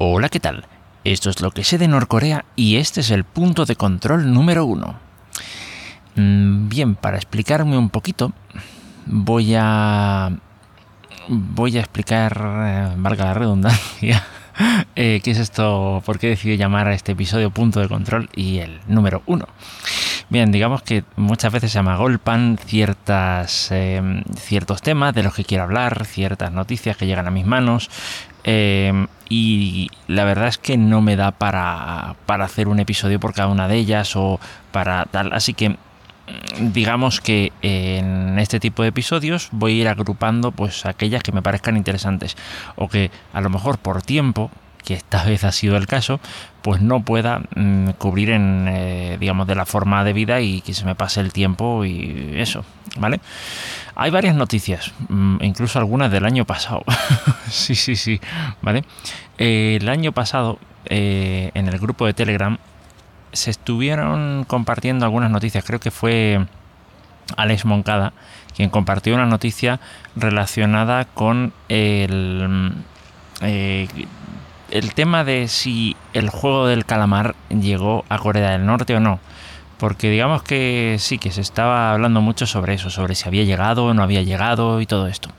Hola, ¿qué tal? Esto es lo que sé de Norcorea y este es el punto de control número uno. Mm, bien, para explicarme un poquito, voy a. Voy a explicar, eh, valga la redundancia, eh, qué es esto, por qué decidí llamar a este episodio punto de control y el número uno. Bien, digamos que muchas veces se me agolpan ciertas, em, ciertos temas de los que quiero hablar, ciertas noticias que llegan a mis manos. Em, y la verdad es que no me da para, para hacer un episodio por cada una de ellas o para tal. Así que digamos que en este tipo de episodios voy a ir agrupando pues aquellas que me parezcan interesantes o que a lo mejor por tiempo que esta vez ha sido el caso, pues no pueda mm, cubrir en, eh, digamos, de la forma de vida y que se me pase el tiempo y eso, ¿vale? Hay varias noticias, mm, incluso algunas del año pasado. sí, sí, sí, ¿vale? Eh, el año pasado, eh, en el grupo de Telegram, se estuvieron compartiendo algunas noticias, creo que fue Alex Moncada, quien compartió una noticia relacionada con el el tema de si el juego del calamar llegó a Corea del Norte o no. Porque digamos que sí, que se estaba hablando mucho sobre eso, sobre si había llegado o no había llegado y todo esto.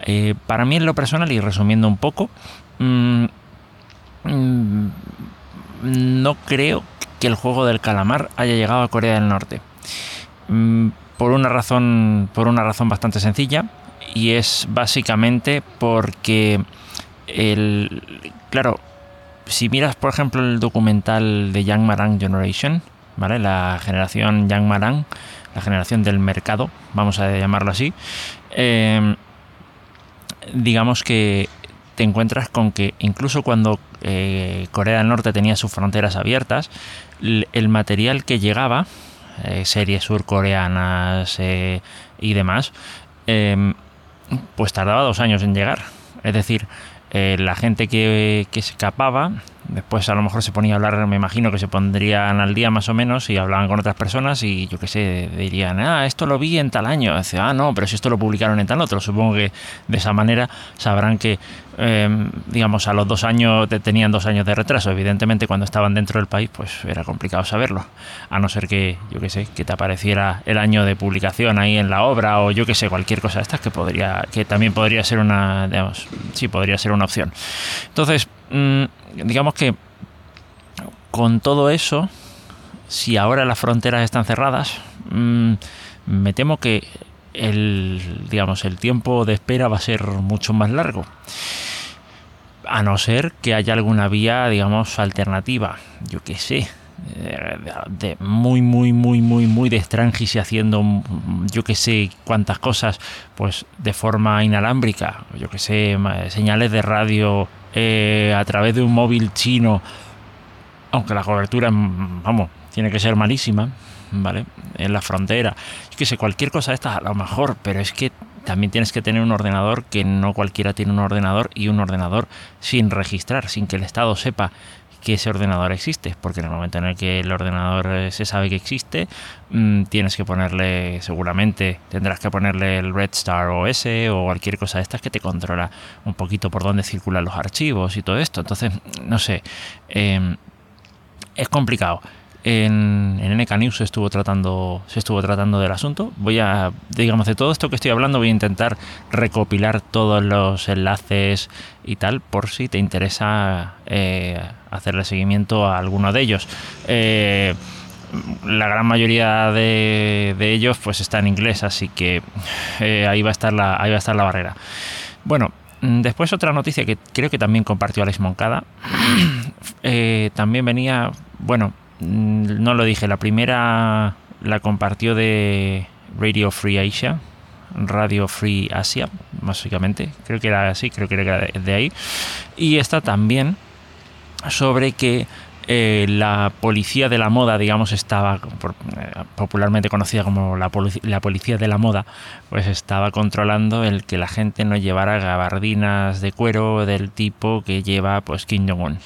Eh, para mí en lo personal, y resumiendo un poco, mm, mm, no creo que el juego del calamar haya llegado a Corea del Norte. Mm, por una razón. Por una razón bastante sencilla. Y es básicamente porque el, claro, si miras, por ejemplo, el documental de Young Marang Generation, ¿vale? La generación Young Marang, la generación del mercado, vamos a llamarlo así, em, digamos que te encuentras con que incluso cuando eh, Corea del Norte tenía sus fronteras abiertas, el material que llegaba, eh, series surcoreanas eh, y demás, em, pues tardaba dos años en llegar. Es decir, eh, la gente que, que se escapaba Después a lo mejor se ponía a hablar, me imagino que se pondrían al día más o menos y hablaban con otras personas y yo qué sé, dirían, ah, esto lo vi en tal año. Dice, ah, no, pero si esto lo publicaron en tal otro. Supongo que de esa manera sabrán que, em, digamos, a los dos años tenían dos años de retraso. Evidentemente cuando estaban dentro del país, pues era complicado saberlo. A no ser que, yo qué sé, que te apareciera el año de publicación ahí en la obra o yo qué sé, cualquier cosa de estas que podría, que también podría ser una, digamos, sí, podría ser una opción. Entonces, Mm, digamos que con todo eso, si ahora las fronteras están cerradas, mm, me temo que el, digamos, el tiempo de espera va a ser mucho más largo. A no ser que haya alguna vía, digamos, alternativa. Yo qué sé. De, muy, muy, muy, muy, muy de extranjis y haciendo yo que sé cuántas cosas, pues de forma inalámbrica, yo que sé, señales de radio eh, a través de un móvil chino, aunque la cobertura, mm, vamos, tiene que ser malísima, ¿vale? En la frontera. Que sé, cualquier cosa de a lo mejor, pero es que también tienes que tener un ordenador que no cualquiera tiene un ordenador y un ordenador sin registrar, sin que el Estado sepa que ese ordenador existe, porque en el momento en el que el ordenador eh, se sabe que existe, mm, tienes que ponerle, seguramente tendrás que ponerle el Red Star OS o cualquier cosa de estas que te controla un poquito por dónde circulan los archivos y todo esto. Entonces, no sé, em, es complicado. En, en NK News se estuvo tratando se estuvo tratando del asunto. Voy a digamos de todo esto que estoy hablando voy a intentar recopilar todos los enlaces y tal por si te interesa eh, hacerle seguimiento a alguno de ellos. Eh, la gran mayoría de, ellos pues está en inglés así que eh, ahí va a estar la ahí va a estar la barrera. Bueno después otra noticia que creo que también compartió Alex Moncada. También venía bueno no lo dije, la primera la compartió de Radio Free Asia, Radio Free Asia, básicamente. Creo que era así, creo que era de ahí. Y esta también sobre que eh, la policía de la moda, digamos, estaba eh, popularmente conocida como la, la, policía de la moda, pues estaba controlando el que la gente no llevara gabardinas de cuero del tipo que lleva pues Kim Jong-un.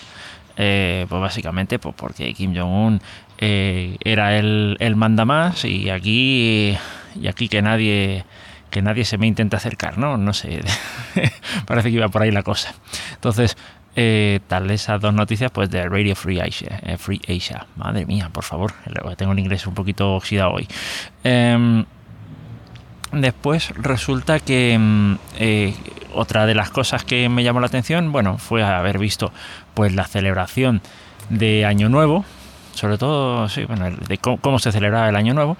Eh, pues básicamente pues porque Kim Jong-un eh, era el, el, manda más y aquí y aquí que nadie que nadie se me intenta acercar, ¿no? No sé, parece que iba por ahí la cosa. Entonces, eh, tal esas dos noticias pues de Radio Free Asia, eh, Free Asia. Madre mía, por favor, tengo el inglés un poquito oxidado hoy. Em, después resulta que eh, otra de las cosas que me llamó la atención, bueno, fue haber visto pues la celebración de Año Nuevo, sobre todo, sí, bueno, de cómo, se celebraba el Año Nuevo,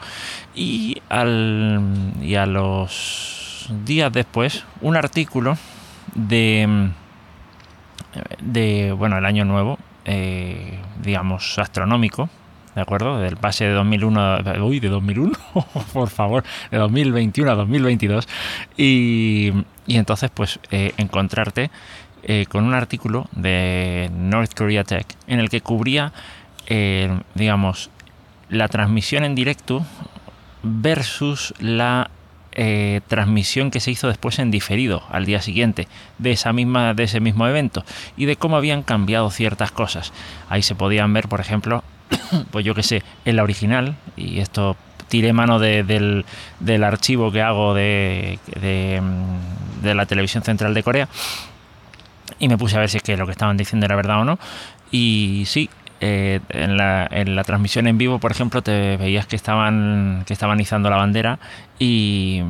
y, al, y a los días después, un artículo de de, bueno, el año nuevo, eh, digamos, astronómico, ¿de acuerdo? Del pase de 2001, uy, de 2001, por favor, de 2021 a 2022. Y, y entonces, pues, eh, encontrarte eh, con un artículo de North Korea Tech en el que cubría, digamos, la transmisión en directo versus la eh, transmisión que se hizo después en diferido al día siguiente de esa misma de ese mismo evento y de cómo habían cambiado ciertas cosas. Ahí se podían ver por ejemplo pues yo que sé en la original y esto tiré mano del, archivo que hago de, de, la televisión central de Corea y me puse a ver si es que lo que estaban diciendo era verdad o no. Y sí eh, en, la, en, la, transmisión en vivo, por ejemplo, te veías que estaban, que estaban izando la bandera y,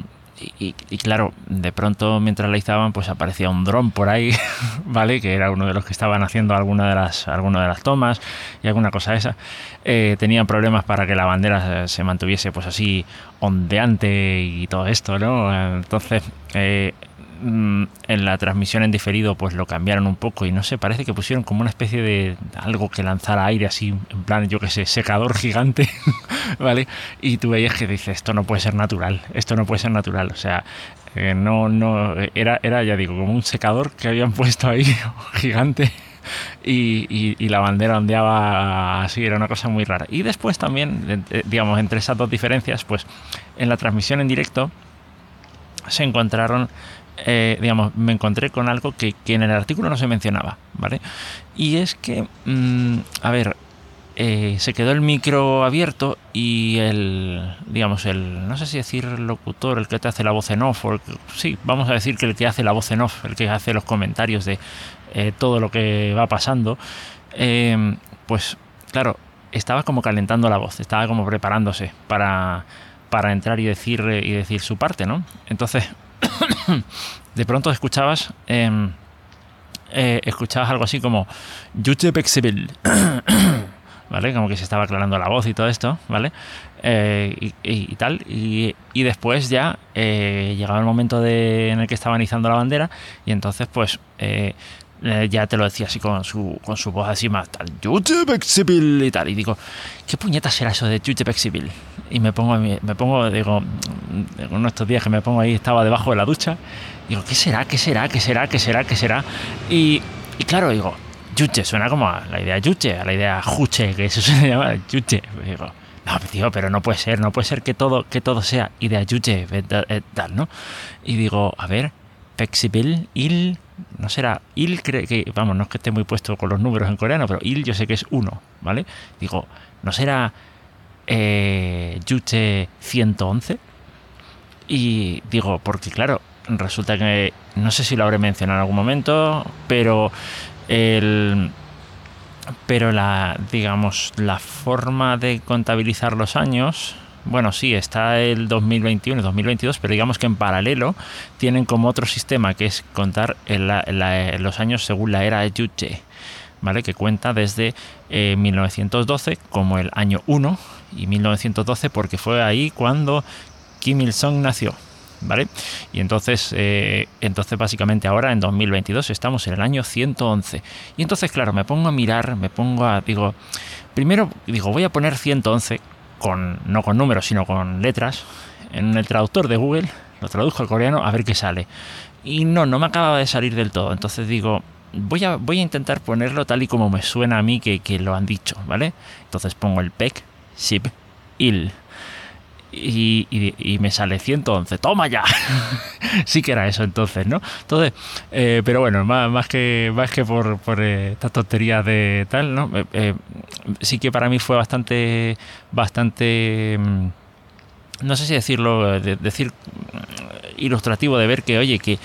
y, claro, de pronto mientras la izaban, pues aparecía un dron por ahí, ¿vale? Que era uno de los que estaban haciendo alguna de las, alguna de las tomas y alguna cosa esa. Eh, tenían problemas para que la bandera se mantuviese pues así ondeante y todo esto, ¿no? Entonces, eh, Mm, en la transmisión en diferido pues lo cambiaron un poco y no sé, parece que pusieron como una especie de algo que lanzara aire así, en plan, yo que sé, secador gigante, ¿vale? Y tú veías que dices, esto no puede ser natural, esto no puede ser natural, o sea, eh, no, no, era, era, ya digo, como un secador que habían puesto ahí gigante. Y, y, la bandera ondeaba así, era una cosa muy rara. Y después también, eh, digamos, entre esas dos diferencias, pues en la transmisión en directo se encontraron eh, digamos, me encontré con algo que, en el artículo no se mencionaba, ¿vale? Y es que, mm, a ver, eh, se quedó el micro abierto y el, digamos, el, no sé si decir locutor, el que te hace la voz en off, o sí, vamos a decir que el que hace la voz en off, el que hace los comentarios de eh, todo lo que va pasando, pues claro, estaba como calentando la voz, estaba como preparándose para, para entrar y decir, y decir su parte, ¿no? Entonces, de pronto escuchabas, em, eh, escuchabas algo así como ¿vale? Como que se estaba aclarando la voz y todo esto, ¿vale? Eh, y, tal. Y, después ya eh, llegaba el momento de, en el que estaban izando la bandera y entonces pues ya te lo decía así con su, con su voz así más tal, y tal. Y digo, ¿qué puñeta será eso de Jutepexivil? Y me pongo, me pongo, digo, uno de estos días que me pongo ahí, estaba debajo de la ducha, digo, ¿qué será? ¿Qué será? ¿Qué será? ¿Qué será? ¿Qué será? Y, y claro, digo, Yuche, suena como a la idea Yuche, a la idea Juche, que eso se llama Yuche. Digo, no, tío, pero no puede ser, no puede ser que todo, que todo sea idea Yuche, eh, tal, ¿no? Y digo, a ver, Pexibil, Il, no será Il, cree que, vamos, no es que esté muy puesto con los números en coreano, pero Il yo sé que es uno, ¿vale? Digo, ¿no será eh, Yuche 111? Y digo, porque claro, resulta que no sé si lo habré mencionado en algún momento, pero el pero la digamos la forma de contabilizar los años bueno, sí, está el 2021 y 2022, pero digamos que en paralelo tienen como otro sistema que es contar los años según la era de Juche, ¿vale? Que cuenta desde 1912 eh, como el año 1 y 1912 porque fue ahí cuando Kim Il-sung nació. ¿Vale? Y entonces, eh, entonces básicamente ahora en 2022 estamos en el año 111. Y entonces, claro, me pongo a mirar, me pongo a, digo, primero digo, voy a poner 111 no con números, sino con letras, en el traductor de Google, lo traduzco al coreano a ver qué sale. Y no, no me acaba de salir del todo. Entonces digo, voy a, voy a intentar ponerlo tal y como me suena a mí que, lo han dicho, ¿vale? Entonces pongo el PEC, SIP, IL. Y, me sale 111. ¡Toma ya! sí que era eso entonces, ¿no? Entonces, eh, pero bueno, más, que, más que por, por eh, estas tonterías de tal, ¿no? Eh, sí que para mí fue bastante, bastante, mm, no sé si decirlo, decir mm, ilustrativo de ver que, oye, que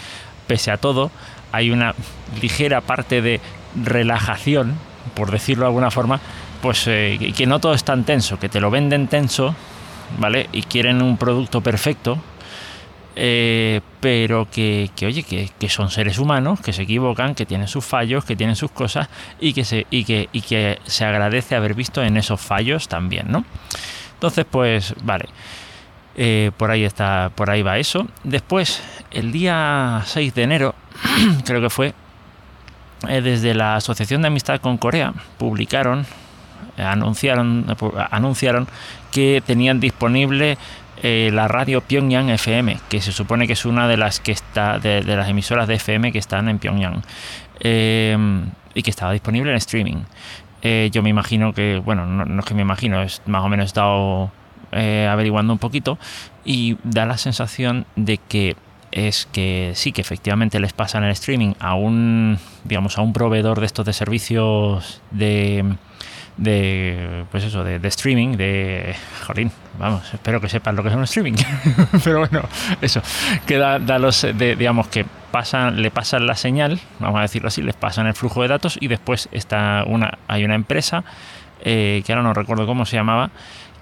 pese a todo, hay una ligera parte de relajación, por decirlo de alguna forma, pues eh, que no todo es tan tenso, que te lo venden tenso, ¿vale? Y quieren un producto perfecto, eh, pero que, oye, que, son seres humanos, que se equivocan, que tienen sus fallos, que tienen sus cosas y que se, y que, y que se agradece haber visto en esos fallos también, ¿no? Entonces, pues, vale. Eh, por ahí está, por ahí va eso. Después, el día 6 de enero, creo que fue, eh, desde la Asociación de Amistad con Corea, publicaron, anunciaron, anunciaron que tenían disponible eh, la radio Pyongyang FM, que se supone que es una de las que está de, las emisoras de FM que están en Pyongyang y que estaba disponible en streaming. yo me imagino que, bueno, no, no es que me imagino, es más o menos he estado eh, averiguando un poquito y da la sensación de que es que sí, que efectivamente les pasan el streaming a un, digamos, a un proveedor de estos de servicios de, de pues eso, de, streaming, de, jolín, vamos, espero que sepan lo que es un streaming, pero bueno, eso, que da, los, digamos, que pasan, le pasan la señal, vamos a decirlo así, les pasan el flujo de datos y después está una, hay una empresa, eh, que ahora no recuerdo cómo se llamaba,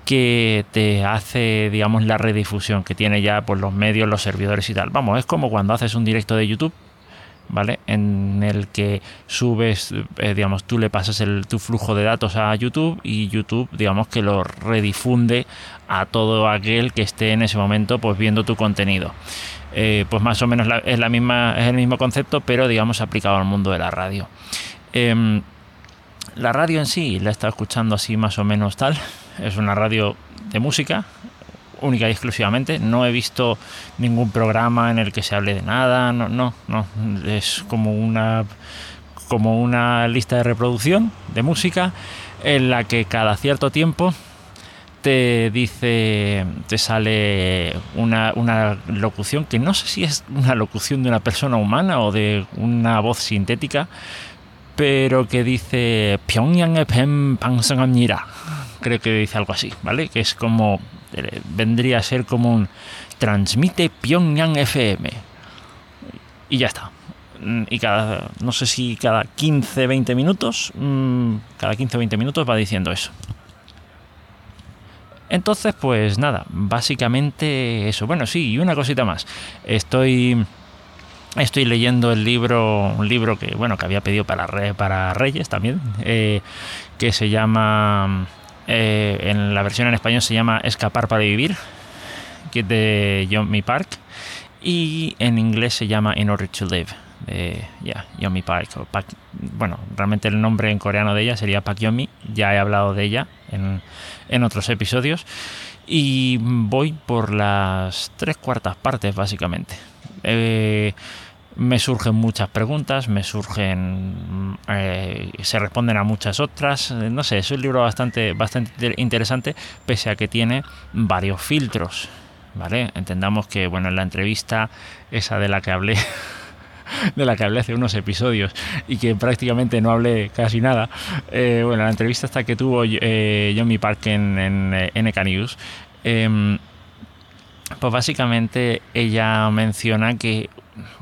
que te hace, digamos, la redifusión que tiene ya pues, los medios, los servidores y tal. Vamos, es como cuando haces un directo de YouTube, ¿vale? En el que subes, eh, digamos, tú le pasas el, tu flujo de datos a YouTube y YouTube, digamos, que lo redifunde a todo aquel que esté en ese momento, pues viendo tu contenido. Eh, pues más o menos es, la misma, es el mismo concepto, pero digamos aplicado al mundo de la radio. Em, la radio en sí la he estado escuchando así más o menos tal. Es una radio de música, única y exclusivamente. No he visto ningún programa en el que se hable de nada, no, no, no. Es como una, como una lista de reproducción de música en la que cada cierto tiempo te dice, te sale una, una locución que no sé si es una locución de una persona humana o de una voz sintética, pero que dice Pyongyang FM Pangsangam Creo que dice algo así, ¿vale? Que es como vendría a ser como un transmite Pyongyang FM. Y ya está. Mm, y cada, no sé si cada 15, 20 minutos, mm, cada 15 o 20 minutos va diciendo eso. Entonces, pues nada, básicamente eso. Bueno, sí, y una cosita más. Estoy Estoy leyendo el libro, un libro que bueno que había pedido para, para Reyes también, eh, que se llama, eh, en la versión en español se llama Escapar para vivir, de Yomi Park, y en inglés se llama In Order to Live, de yeah, Yomi Park. bueno, realmente el nombre en coreano de ella sería Pak Yomi, ya he hablado de ella en, en otros episodios, y voy por las tres cuartas partes básicamente. Eh, me surgen muchas preguntas, me surgen, eh, se responden a muchas otras. No sé, es un libro bastante, bastante interesante, pese a que tiene varios filtros. ¿Vale? Entendamos que, bueno, en la entrevista, esa de la que hablé, de la que hablé hace unos episodios y que prácticamente no hablé casi nada. Eh, bueno, la entrevista hasta que tuvo eh, Johnny Park en, en NK News. Em, pues básicamente ella menciona que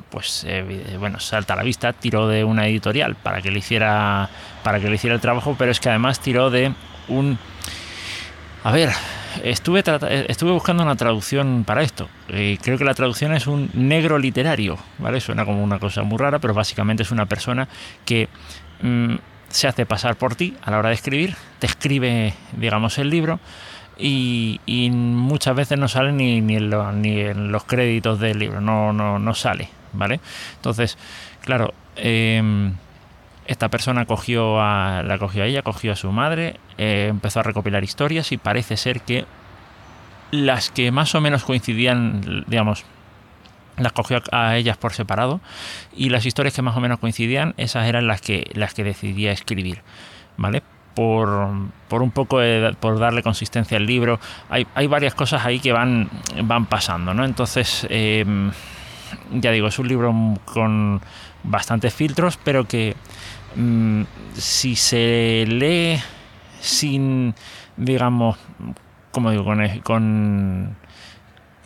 pues eh, bueno, salta a la vista, tiró de una editorial para que le hiciera para que le hiciera el trabajo, pero es que además tiró de un a ver, estuve estuve buscando una traducción para esto. Eh, creo que la traducción es un negro literario, ¿vale? Suena como una cosa muy rara, pero básicamente es una persona que mm, se hace pasar por ti a la hora de escribir, te escribe, digamos, el libro y, muchas veces no sale ni, ni en los créditos del libro, no, no, no sale, ¿vale? Entonces, claro, em, esta persona cogió a, la cogió a ella, cogió a su madre, eh, empezó a recopilar historias y parece ser que las que más o menos coincidían, digamos, las cogió a ellas por separado y las historias que más o menos coincidían, esas eran las que, las que decidía escribir, ¿vale? Por, un poco por darle consistencia al libro. Hay, hay, varias cosas ahí que van, van pasando, ¿no? Entonces, em, ya digo, es un libro con bastantes filtros, pero que mm, si se lee sin, digamos, como digo, con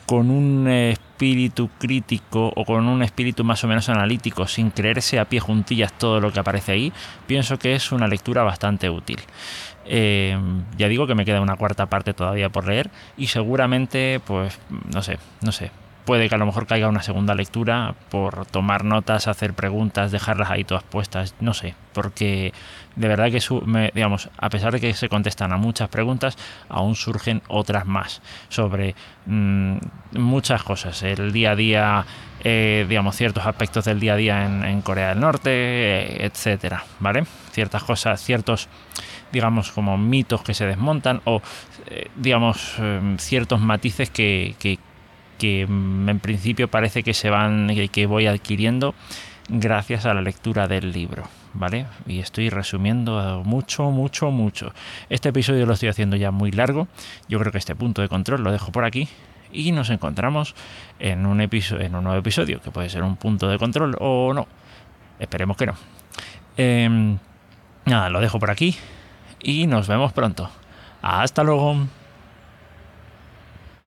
con un espíritu crítico o con un espíritu más o menos analítico, sin creerse a pie juntillas todo lo que aparece ahí, pienso que es una lectura bastante útil. Eh, ya digo que me queda una cuarta parte todavía por leer y seguramente, pues, no sé, no sé, puede que a lo mejor caiga una segunda lectura por tomar notas, hacer preguntas, dejarlas ahí todas puestas, no sé, porque de verdad que, digamos, a pesar de que se contestan a muchas preguntas, aún surgen otras más sobre mm, muchas cosas, el día a día, eh, digamos, ciertos aspectos del día a día en, Corea del Norte, eh, etcétera, ¿vale? Ciertas cosas, ciertos digamos, como mitos que se desmontan o, eh, digamos, ciertos matices que mm, en principio parece que se van, que voy adquiriendo gracias a la lectura del libro. ¿Vale? Y estoy resumiendo mucho, mucho, mucho. Este episodio lo estoy haciendo ya muy largo. Yo creo que este punto de control lo dejo por aquí. Y nos encontramos en un, episodio, en un nuevo episodio, que puede ser un punto de control o no. Esperemos que no. Em, nada, lo dejo por aquí. Y nos vemos pronto. Hasta luego.